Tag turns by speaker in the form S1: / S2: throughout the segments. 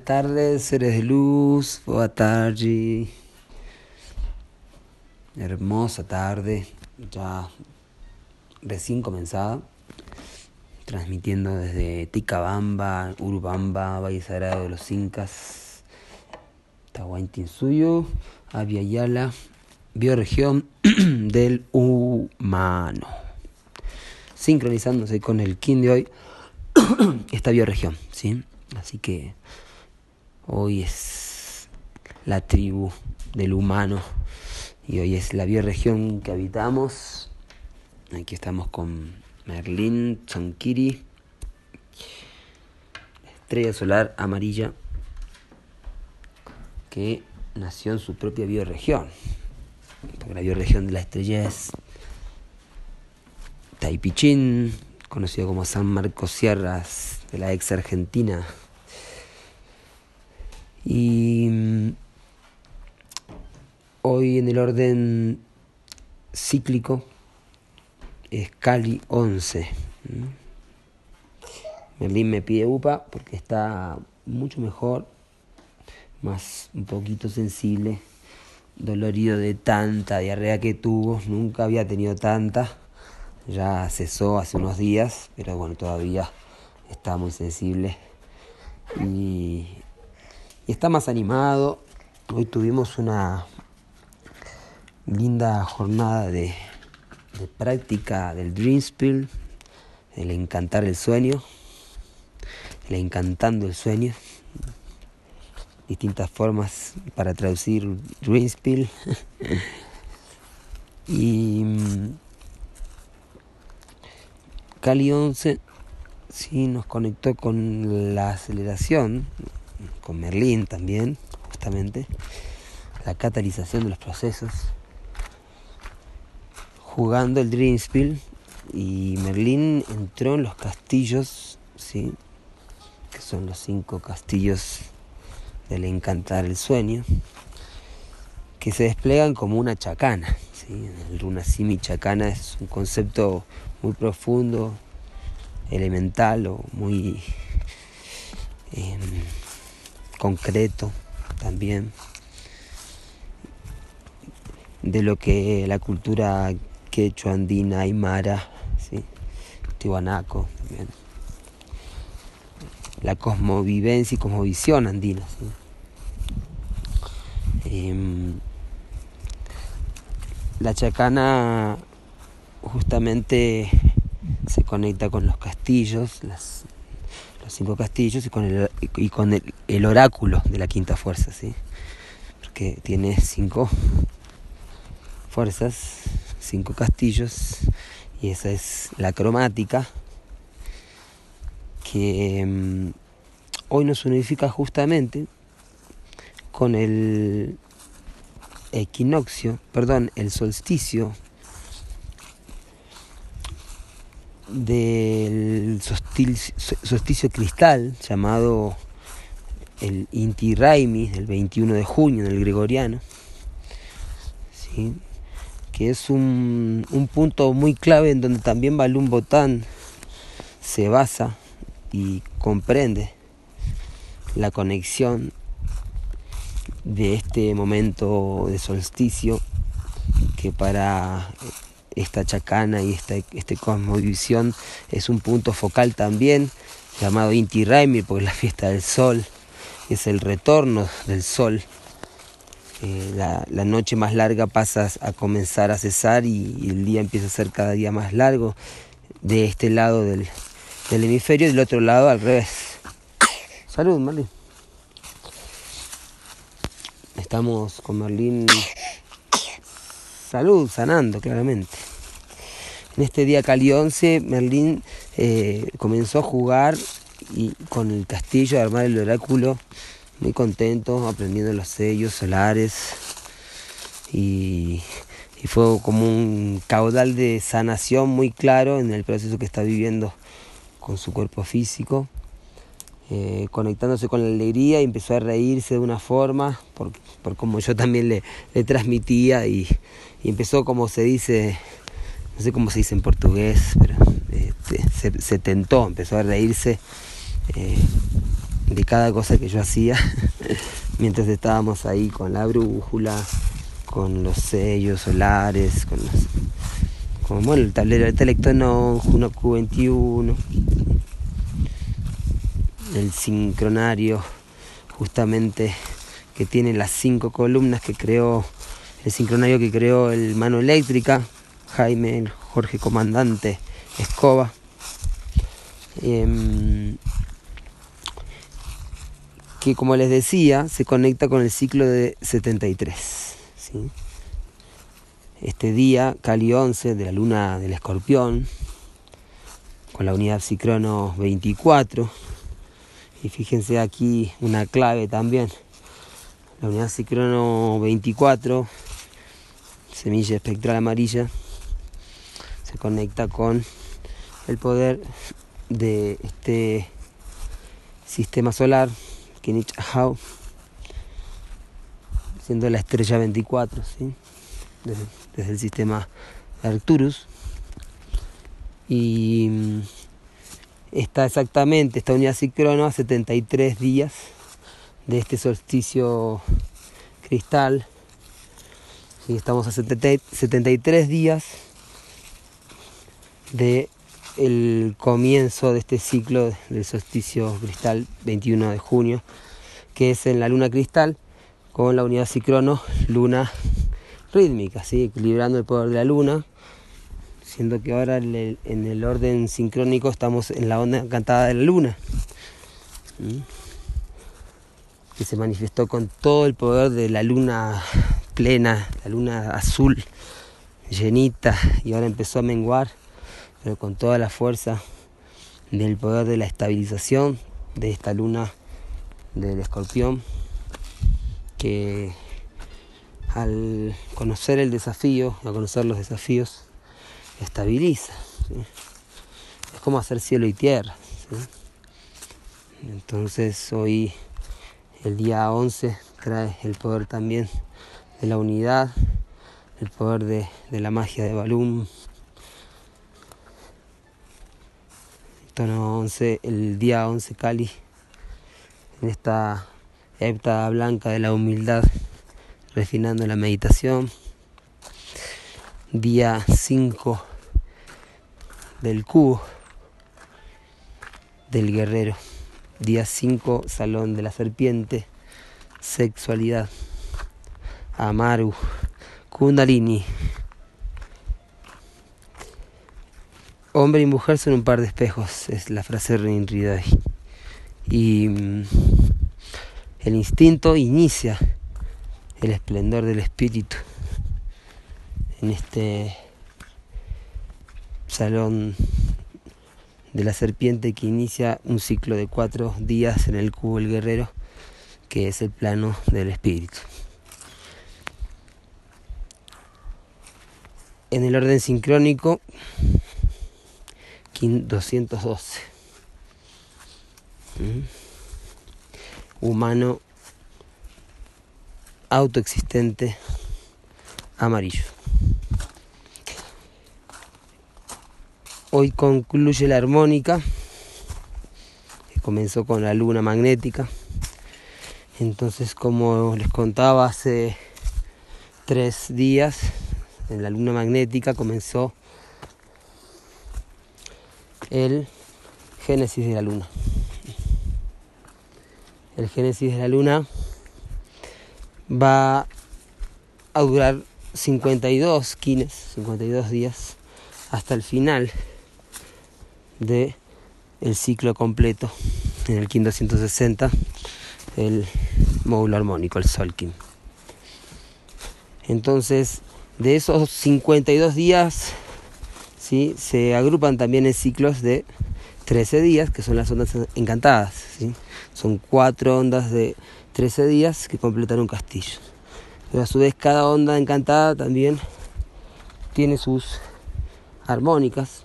S1: Buenas tardes, seres de luz, boa tarde. Hermosa tarde, ya recién comenzada, transmitiendo desde Ticabamba, Urubamba, Valle Sagrado de los Incas, Tahuantinsuyo, Aviala, bioregión del humano. Sincronizándose con el King de hoy, esta bioregión, ¿sí? Así que hoy es la tribu del humano y hoy es la bioregión que habitamos. Aquí estamos con Merlín Chankiri, estrella solar amarilla que nació en su propia bioregión. La bioregión de la estrella es Taipichín, conocido como San Marcos Sierras de la ex Argentina. Y mm, hoy en el orden cíclico es Cali 11. Merlín me pide UPA porque está mucho mejor, más un poquito sensible, dolorido de tanta diarrea que tuvo, nunca había tenido tanta, ya cesó hace unos días, pero bueno, todavía está muy sensible y, está más animado. Hoy tuvimos una linda jornada de, práctica del Dream Spill, el encantar el sueño, el encantando el sueño, distintas formas para traducir Dream Spill. y mm, Cali 11 sí nos conectó con la aceleración, con Merlín también, justamente, la catalización de los procesos, jugando el Dream Spill y Merlín entró en los castillos, ¿sí? que son los cinco castillos del encantar el sueño, que se desplegan como una chacana. ¿sí? El runasimi chacana es un concepto muy profundo, elemental o muy em, concreto también de lo que la cultura quechua, andina, aymara, ¿sí? tihuanaco también. La cosmovivencia y cosmovisión andina. Em, la chacana justamente se conecta con los castillos, los cinco castillos y con el, y con el, oráculo de la quinta fuerza, ¿sí? porque tiene cinco fuerzas, cinco castillos y esa es la cromática que mm, hoy nos unifica justamente con el equinoccio, perdón, el solsticio del solsticio cristal llamado el Inti Raimi del 21 de junio en el gregoriano, ¿sí? que es un, un, punto muy clave en donde también Balún Botán se basa y comprende la conexión de este momento de solsticio que para esta chacana y esta este cosmovisión es un punto focal también, llamado Inti Raimi, porque la fiesta del sol es el retorno del sol. Eh, la, noche más larga pasa a comenzar a cesar y, el día empieza a ser cada día más largo de este lado del, del hemisferio y del otro lado al revés. Salud, Marlene. Estamos con Marlene salud, sanando claramente. En este día Cali 11, Merlín eh, comenzó a jugar y con el castillo, a armar el oráculo, muy contento, aprendiendo los sellos solares y, fue como un caudal de sanación muy claro en el proceso que está viviendo con su cuerpo físico. Eh, conectándose con la alegría y empezó a reírse de una forma, por, por como yo también le, le transmitía y, y empezó como se dice, no sé cómo se dice en portugués, pero este, se, tentó, empezó a reírse eh, de cada cosa que yo hacía mientras estábamos ahí con la brújula, con los sellos solares, con los con bueno, el tablero de Telectonon, Juno Q21, el sincronario justamente que tiene las cinco columnas que creó el sincronario que creó el Mano Eléctrica, Jaime, Jorge Comandante Escoba. Em, que como les decía, se conecta con el ciclo de 73. Este día, Cali 11, de la luna del escorpión, con la unidad Cicrono 24. Y fíjense aquí una clave también. La unidad Cicrono 24, semilla espectral amarilla, se conecta con el poder de este sistema solar, Kinich Ahau, siendo la estrella 24, ¿sí? desde, el sistema Arcturus. Y mm, está exactamente, esta unidad cicrono a 73 días de este solsticio cristal. Y estamos a 73 días de el comienzo de este ciclo del solsticio cristal 21 de junio, que es en la luna cristal con la unidad cicrono luna rítmica, ¿sí? equilibrando el poder de la luna, siendo que ahora en el, orden sincrónico estamos en la onda encantada de la luna, que se manifestó con todo el poder de la luna plena, la luna azul, llenita, y ahora empezó a menguar pero con toda la fuerza del poder de la estabilización de esta luna del escorpión que al conocer el desafío, a conocer los desafíos, estabiliza. Es como hacer cielo y tierra. Entonces hoy, el día 11, trae el poder también de la unidad, el poder de, de la magia de Balum, tono 11, el día 11 Cali, en esta hepta blanca de la humildad, refinando la meditación. Día 5 del cubo del guerrero. Día 5, salón de la serpiente, sexualidad. Amaru, Kundalini, Hombre y mujer son un par de espejos, es la frase de. Y mm, el instinto inicia el esplendor del espíritu en este salón de la serpiente que inicia un ciclo de cuatro días en el cubo el guerrero, que es el plano del espíritu. En el orden sincrónico, 212. ¿Mm? Humano autoexistente amarillo. Hoy concluye la armónica, comenzó con la luna magnética. Entonces, como les contaba hace tres días, en la luna magnética comenzó el génesis de la luna. El génesis de la luna va a durar 52 quines, 52 días, hasta el final de el ciclo completo en el Kin 260, el módulo armónico, el Solkin. Entonces, de esos 52 días se agrupan también en ciclos de 13 días, que son las ondas encantadas. Son cuatro ondas de 13 días que completan un castillo. Pero a su vez cada onda encantada también tiene sus armónicas.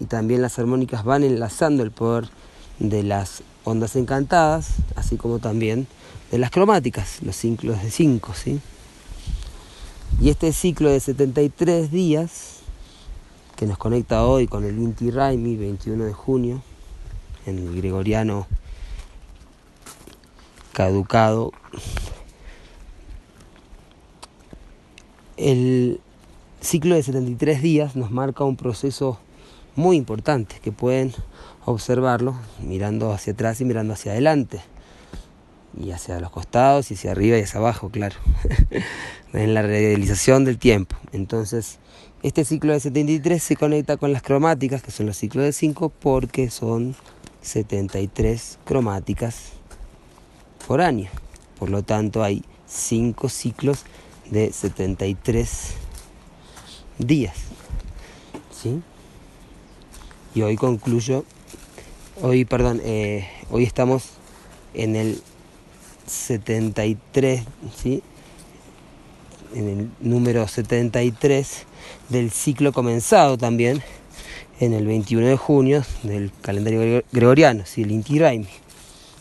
S1: Y también las armónicas van enlazando el poder de las ondas encantadas, así como también de las cromáticas, los ciclos de 5. ¿sí? Y este ciclo de 73 días que nos conecta hoy con el Inti Raimi, 21 de junio, en el gregoriano caducado. El ciclo de 73 días nos marca un proceso muy importante que pueden observarlo mirando hacia atrás y mirando hacia adelante y hacia los costados y hacia arriba y hacia abajo, claro, en la realización del tiempo. Entonces, este ciclo de 73 se conecta con las cromáticas, que son los ciclos de 5, porque son 73 cromáticas por año. Por lo tanto, hay 5 ciclos de 73 días. ¿Sí? Y hoy concluyo, hoy, perdón, eh, hoy estamos en el 73, ¿sí? en el número 73 del ciclo comenzado también en el 21 de junio del calendario gregoriano, ¿sí? el Inti Raimi,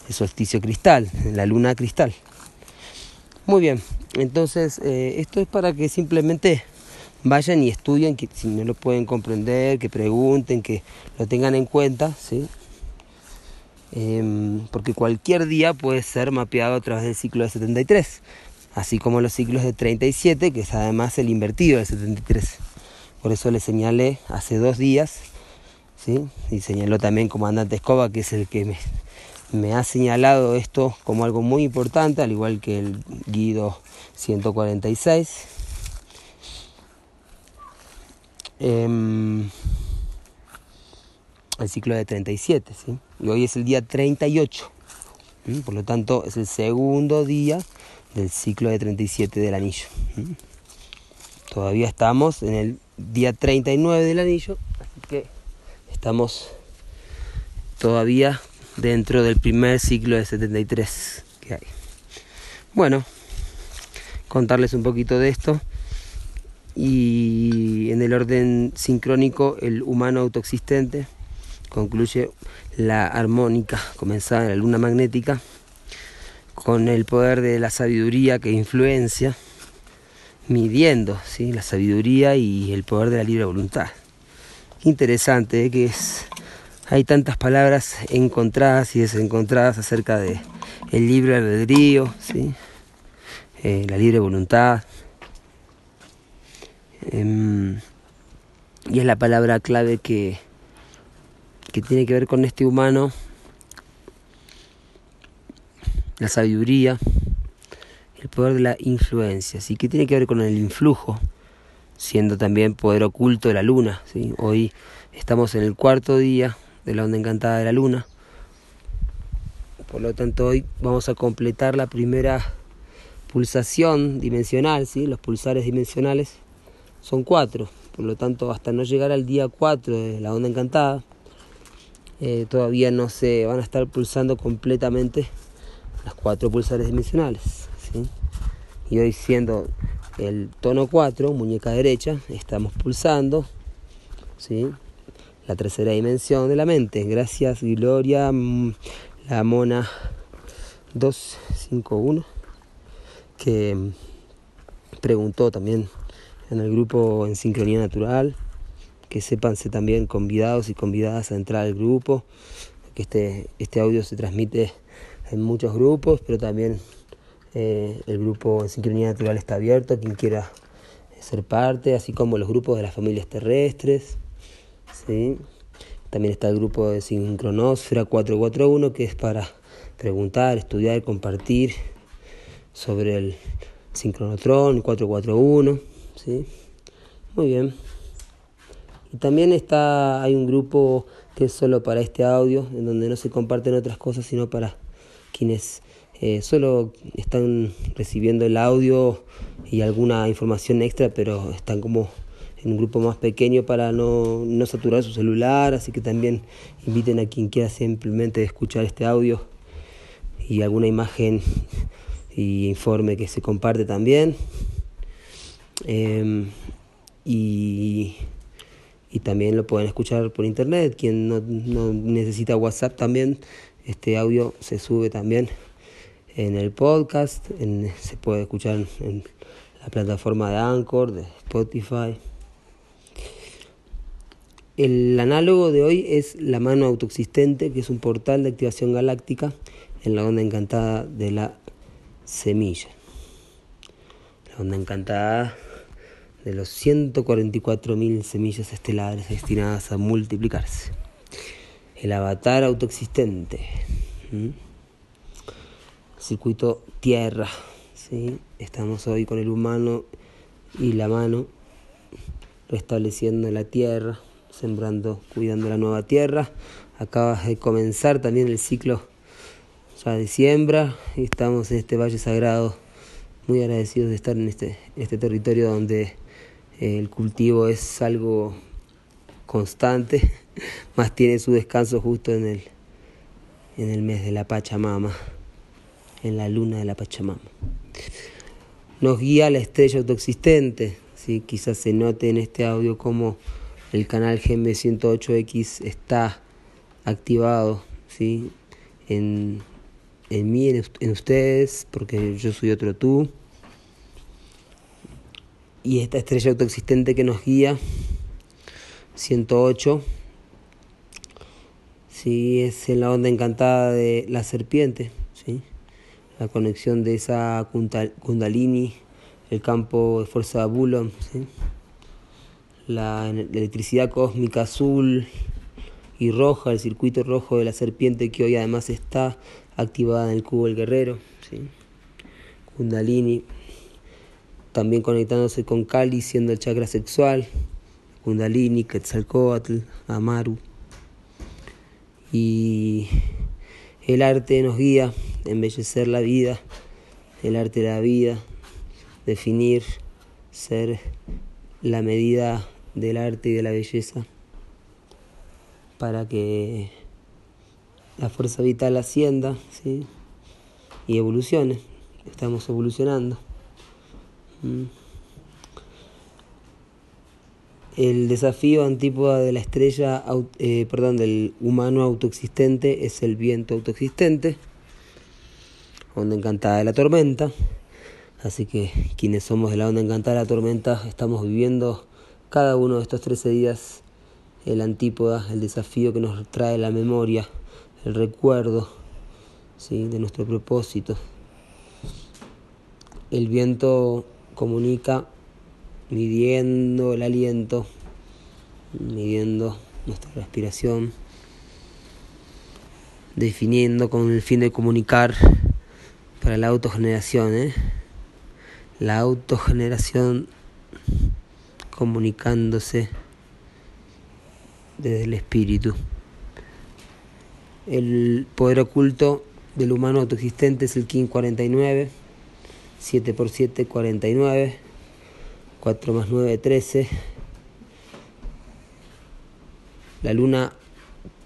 S1: el solsticio cristal, la luna cristal. Muy bien, entonces eh, esto es para que simplemente vayan y estudien, que si no lo pueden comprender, que pregunten, que lo tengan en cuenta, ¿sí? Em, porque cualquier día puede ser mapeado a través del ciclo de 73, así como los ciclos de 37, que es además el invertido del 73. Por eso le señalé hace dos días, ¿sí? y señaló también comandante Escoba, que es el que me, me ha señalado esto como algo muy importante, al igual que el Guido 146. Em, el ciclo de 37, ¿sí? Y hoy es el día 38. Por lo tanto, es el segundo día del ciclo de 37 del anillo. Todavía estamos en el día 39 del anillo, así que estamos todavía dentro del primer ciclo de 73 que hay. Bueno, contarles un poquito de esto. Y en el orden sincrónico, el humano autoexistente concluye la armónica comenzada en la luna magnética con el poder de la sabiduría que influencia, midiendo ¿sí? la sabiduría y el poder de la libre voluntad. Interesante ¿eh? que hay tantas palabras encontradas y desencontradas acerca de el libre albedrío, ¿sí? Eh, la libre voluntad. Em, y es la palabra clave que, que tiene que ver con este humano, la sabiduría, el poder de la influencia, ¿sí? que tiene que ver con el influjo, siendo también poder oculto de la luna. ¿sí? Hoy estamos en el cuarto día de la onda encantada de la luna, por lo tanto hoy vamos a completar la primera pulsación dimensional, ¿sí? los pulsares dimensionales son cuatro, por lo tanto hasta no llegar al día 4 de la onda encantada, eh, todavía no se van a estar pulsando completamente las cuatro pulsares dimensionales. Y hoy siendo el tono 4, muñeca derecha, estamos pulsando ¿sí? la tercera dimensión de la mente. Gracias Gloria, mm, la mona 251, que mm, preguntó también en el grupo en sincronía natural que sépanse también convidados y convidadas a entrar al grupo, que este, este audio se transmite en muchos grupos, pero también eh, el grupo en Sincronía Natural está abierto a quien quiera ser parte, así como los grupos de las familias terrestres. ¿sí? También está el grupo de Sincronosfera 441, que es para preguntar, estudiar, compartir sobre el sincronotron 441. ¿sí? Muy bien. Y también está, hay un grupo que es solo para este audio, en donde no se comparten otras cosas, sino para quienes eh, solo están recibiendo el audio y alguna información extra, pero están como en un grupo más pequeño para no, no saturar su celular, así que también inviten a quien quiera simplemente escuchar este audio y alguna imagen y informe que se comparte también. Em, y y también lo pueden escuchar por internet. Quien no, necesita WhatsApp también, este audio se sube también en el podcast, se puede escuchar en la plataforma de Anchor, de Spotify. El análogo de hoy es la mano autoexistente, que es un portal de activación galáctica en la onda encantada de la semilla. La onda encantada de los 144.000 semillas estelares destinadas a multiplicarse. El avatar autoexistente. Circuito tierra. ¿sí? Estamos hoy con el humano y la mano restableciendo la tierra sembrando, cuidando la nueva tierra. Acaba de comenzar también el ciclo ya de siembra y estamos en este valle sagrado muy agradecidos de estar en este, este territorio donde el cultivo es algo constante, más tiene su descanso justo en el, en el mes de la Pachamama, en la luna de la Pachamama. Nos guía la estrella autoexistente, ¿sí? quizás se note en este audio como el canal GM108X está activado ¿sí? en, en mí, en, ustedes, porque yo soy otro tú. Y esta estrella autoexistente que nos guía, 108, ¿sí? es en la onda encantada de la serpiente, ¿sí? la conexión de esa kundalini, el campo de fuerza de. ¿sí? la electricidad cósmica azul y roja, el circuito rojo de la serpiente que hoy además está activada en el cubo del guerrero, ¿sí? Kundalini, también conectándose con Kali, siendo el chakra sexual, Kundalini, Quetzalcoatl, Amaru. Y el arte nos guía, embellecer la vida, el arte de la vida, definir, ser la medida del arte y de la belleza para que la fuerza vital ascienda ¿sí? y evolucione. Estamos evolucionando. Mm. El desafío antípoda de la estrella, eh, perdón, del humano autoexistente es el viento autoexistente, onda encantada de la tormenta. Así que quienes somos de la onda encantada de la tormenta estamos viviendo cada uno de estos 13 días el antípoda, el desafío que nos trae la memoria, el recuerdo ¿sí? de nuestro propósito. El viento comunica midiendo el aliento, midiendo nuestra respiración, definiendo con el fin de comunicar para la autogeneración, ¿eh? la autogeneración comunicándose desde el espíritu. El poder oculto del humano autoexistente es el King 49, 7 por 7 49, 4 más 9 13. La luna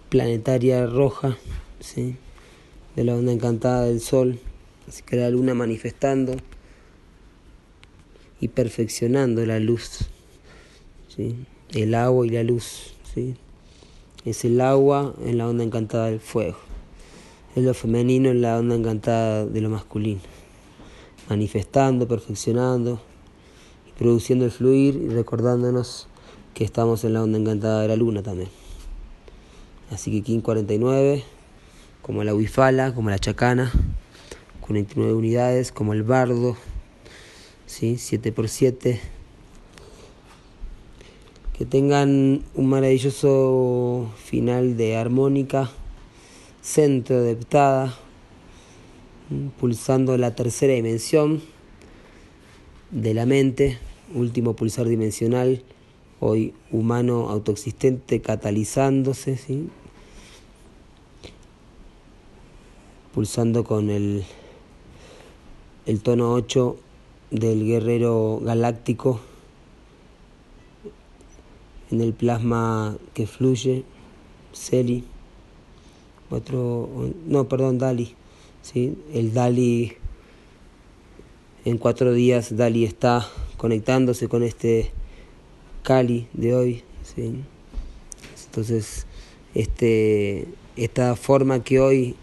S1: planetaria roja, ¿sí? de la onda encantada del sol, así que la luna manifestando y perfeccionando la luz el agua y la luz. ¿sí? Es el agua en la onda encantada del fuego. Es lo femenino en la onda encantada de lo masculino. Manifestando, perfeccionando y produciendo el fluir y recordándonos que estamos en la onda encantada de la luna también. Así que King 49, como la Wifala, como la Chacana, 49 unidades, como el Bardo, ¿sí? 7x7 que tengan un maravilloso final de armónica, centro de pulsando la tercera dimensión de la mente, último pulsar dimensional, hoy humano autoexistente catalizándose, ¿sí? pulsando con el, el tono 8 del guerrero galáctico en el plasma que fluye, Celi, otro, no, perdón, Dali, ¿sí? el Dali, en cuatro días Dali está conectándose con este Cali de hoy, ¿sí? entonces este, esta forma que hoy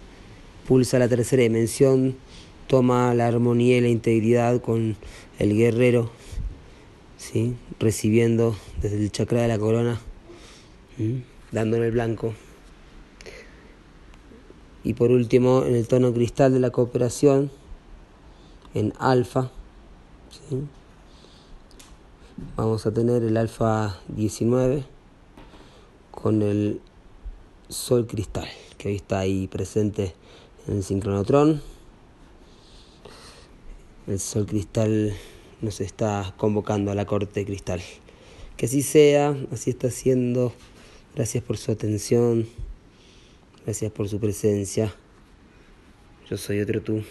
S1: pulsa la tercera dimensión toma la armonía y la integridad con el guerrero ¿sí? recibiendo desde el chakra de la corona dando en el blanco. Y por último, en el tono cristal de la cooperación, en alfa, vamos a tener el alfa 19 con el sol cristal, que hoy está ahí presente en el sincronotrón. El sol cristal nos está convocando a la corte cristal. Que así sea, así está siendo. Gracias por su atención. Gracias por su presencia. Yo soy otro tú.